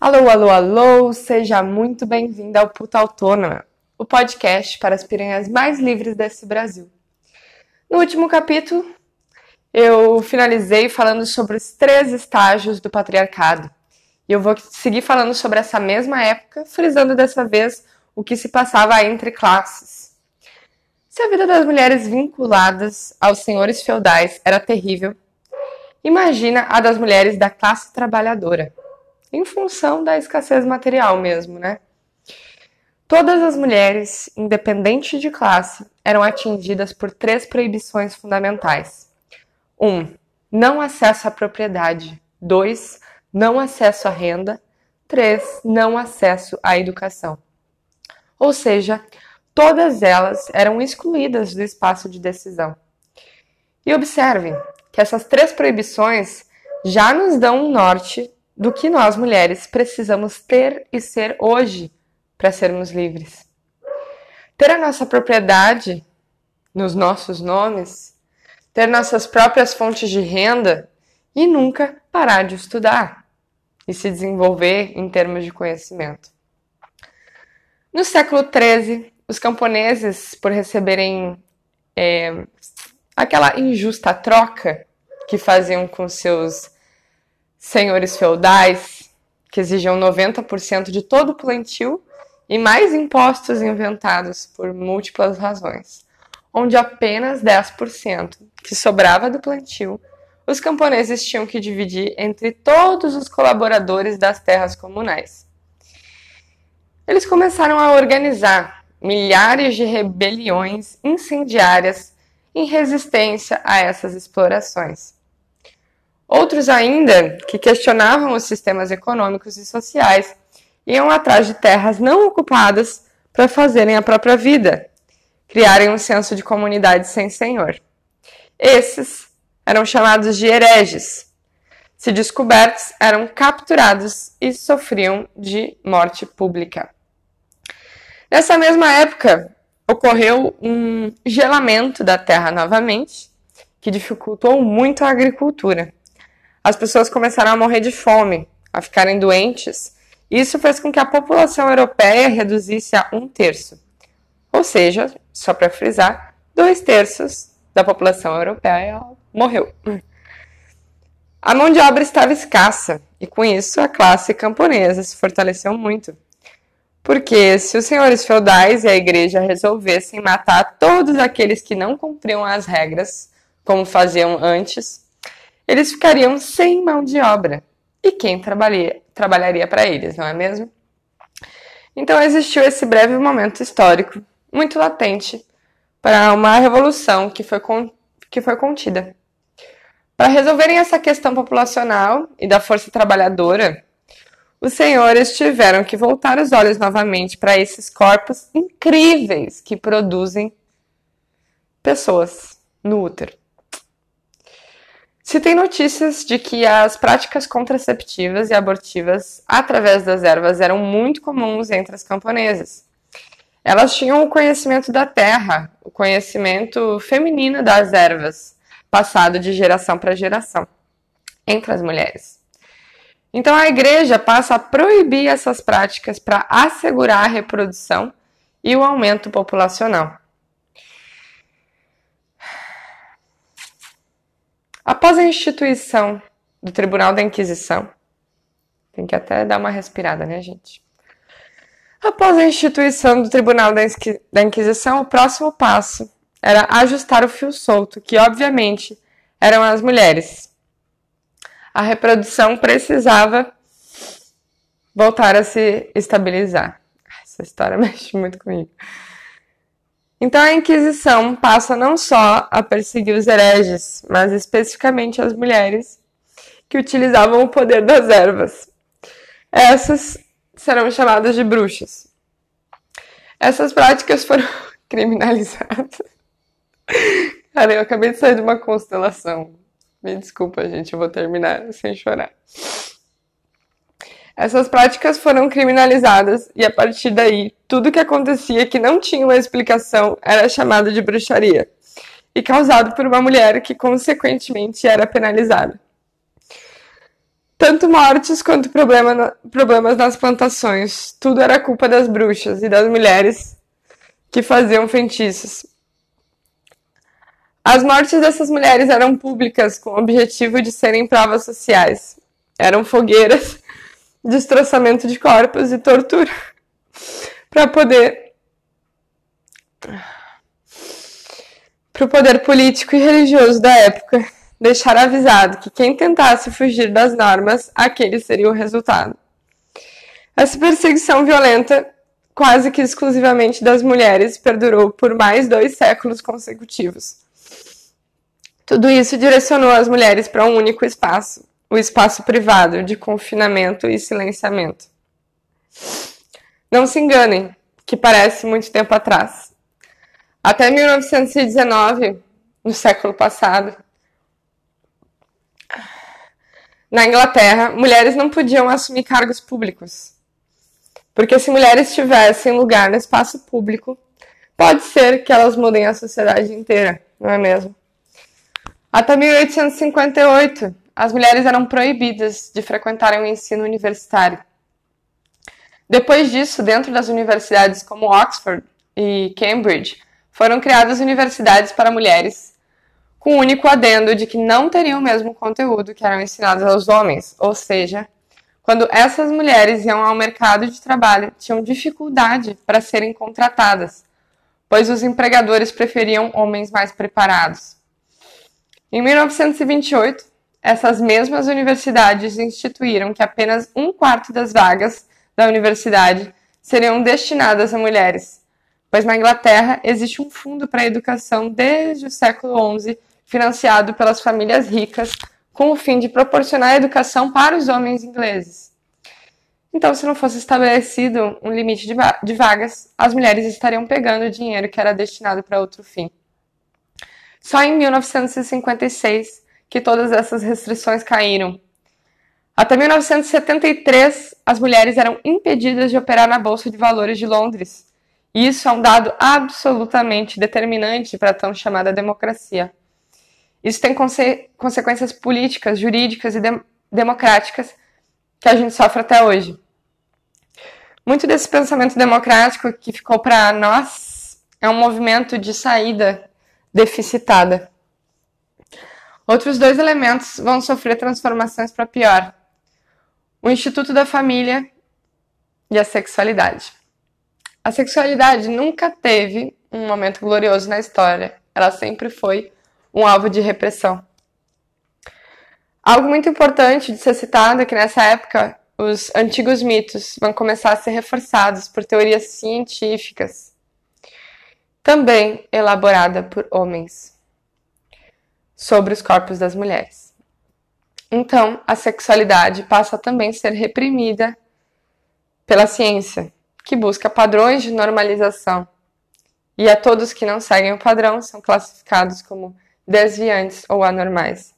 Alô, alô, alô! Seja muito bem-vinda ao Puta Autônoma, o podcast para as piranhas mais livres desse Brasil. No último capítulo, eu finalizei falando sobre os três estágios do patriarcado. E eu vou seguir falando sobre essa mesma época, frisando dessa vez o que se passava entre classes. Se a vida das mulheres vinculadas aos senhores feudais era terrível, imagina a das mulheres da classe trabalhadora em função da escassez material mesmo, né? Todas as mulheres, independente de classe, eram atingidas por três proibições fundamentais. 1. Um, não acesso à propriedade. 2. Não acesso à renda. 3. Não acesso à educação. Ou seja, todas elas eram excluídas do espaço de decisão. E observem que essas três proibições já nos dão um norte do que nós mulheres precisamos ter e ser hoje para sermos livres. Ter a nossa propriedade nos nossos nomes, ter nossas próprias fontes de renda e nunca parar de estudar e se desenvolver em termos de conhecimento. No século XIII, os camponeses, por receberem é, aquela injusta troca que faziam com seus senhores feudais que exigiam 90% de todo o plantio e mais impostos inventados por múltiplas razões, onde apenas 10% que sobrava do plantio os camponeses tinham que dividir entre todos os colaboradores das terras comunais. Eles começaram a organizar milhares de rebeliões incendiárias em resistência a essas explorações. Outros ainda, que questionavam os sistemas econômicos e sociais, iam atrás de terras não ocupadas para fazerem a própria vida, criarem um senso de comunidade sem senhor. Esses eram chamados de hereges. Se descobertos, eram capturados e sofriam de morte pública. Nessa mesma época, ocorreu um gelamento da terra novamente, que dificultou muito a agricultura as pessoas começaram a morrer de fome, a ficarem doentes. Isso fez com que a população europeia reduzisse a um terço. Ou seja, só para frisar, dois terços da população europeia morreu. A mão de obra estava escassa e com isso a classe camponesa se fortaleceu muito. Porque se os senhores feudais e a igreja resolvessem matar todos aqueles que não cumpriam as regras, como faziam antes, eles ficariam sem mão de obra. E quem trabalharia, trabalharia para eles, não é mesmo? Então existiu esse breve momento histórico, muito latente, para uma revolução que foi, con que foi contida. Para resolverem essa questão populacional e da força trabalhadora, os senhores tiveram que voltar os olhos novamente para esses corpos incríveis que produzem pessoas no útero. Se tem notícias de que as práticas contraceptivas e abortivas através das ervas eram muito comuns entre as camponesas. Elas tinham o conhecimento da terra, o conhecimento feminino das ervas, passado de geração para geração entre as mulheres. Então a igreja passa a proibir essas práticas para assegurar a reprodução e o aumento populacional. Após a instituição do Tribunal da Inquisição, tem que até dar uma respirada, né, gente? Após a instituição do Tribunal da Inquisição, o próximo passo era ajustar o fio solto, que obviamente eram as mulheres. A reprodução precisava voltar a se estabilizar. Essa história mexe muito comigo. Então a Inquisição passa não só a perseguir os hereges, mas especificamente as mulheres que utilizavam o poder das ervas. Essas serão chamadas de bruxas. Essas práticas foram criminalizadas. Cara, eu acabei de sair de uma constelação. Me desculpa, gente, eu vou terminar sem chorar. Essas práticas foram criminalizadas e a partir daí, tudo que acontecia que não tinha uma explicação era chamado de bruxaria e causado por uma mulher que consequentemente era penalizada. Tanto mortes quanto problema, problemas nas plantações. Tudo era culpa das bruxas e das mulheres que faziam feitiços. As mortes dessas mulheres eram públicas com o objetivo de serem provas sociais. Eram fogueiras, destroçamento de corpos e tortura para poder para o poder político e religioso da época deixar avisado que quem tentasse fugir das normas, aquele seria o resultado. Essa perseguição violenta, quase que exclusivamente das mulheres, perdurou por mais dois séculos consecutivos. Tudo isso direcionou as mulheres para um único espaço, o espaço privado de confinamento e silenciamento. Não se enganem, que parece muito tempo atrás. Até 1919, no século passado, na Inglaterra, mulheres não podiam assumir cargos públicos. Porque se mulheres tivessem lugar no espaço público, pode ser que elas mudem a sociedade inteira, não é mesmo? Até 1858, as mulheres eram proibidas de frequentarem o ensino universitário. Depois disso, dentro das universidades como Oxford e Cambridge, foram criadas universidades para mulheres, com o único adendo de que não teriam o mesmo conteúdo que eram ensinados aos homens, ou seja, quando essas mulheres iam ao mercado de trabalho, tinham dificuldade para serem contratadas, pois os empregadores preferiam homens mais preparados. Em 1928, essas mesmas universidades instituíram que apenas um quarto das vagas da universidade seriam destinadas a mulheres, pois na Inglaterra existe um fundo para a educação desde o século XI, financiado pelas famílias ricas, com o fim de proporcionar educação para os homens ingleses. Então, se não fosse estabelecido um limite de vagas, as mulheres estariam pegando o dinheiro que era destinado para outro fim. Só em 1956 que todas essas restrições caíram. Até 1973, as mulheres eram impedidas de operar na Bolsa de Valores de Londres, isso é um dado absolutamente determinante para a tão chamada democracia. Isso tem conse consequências políticas, jurídicas e de democráticas que a gente sofre até hoje. Muito desse pensamento democrático que ficou para nós é um movimento de saída deficitada. Outros dois elementos vão sofrer transformações para pior: o Instituto da Família e a sexualidade. A sexualidade nunca teve um momento glorioso na história. Ela sempre foi um alvo de repressão. Algo muito importante de ser citado é que nessa época os antigos mitos vão começar a ser reforçados por teorias científicas, também elaborada por homens, sobre os corpos das mulheres. Então, a sexualidade passa a também ser reprimida pela ciência, que busca padrões de normalização. E a todos que não seguem o padrão são classificados como desviantes ou anormais.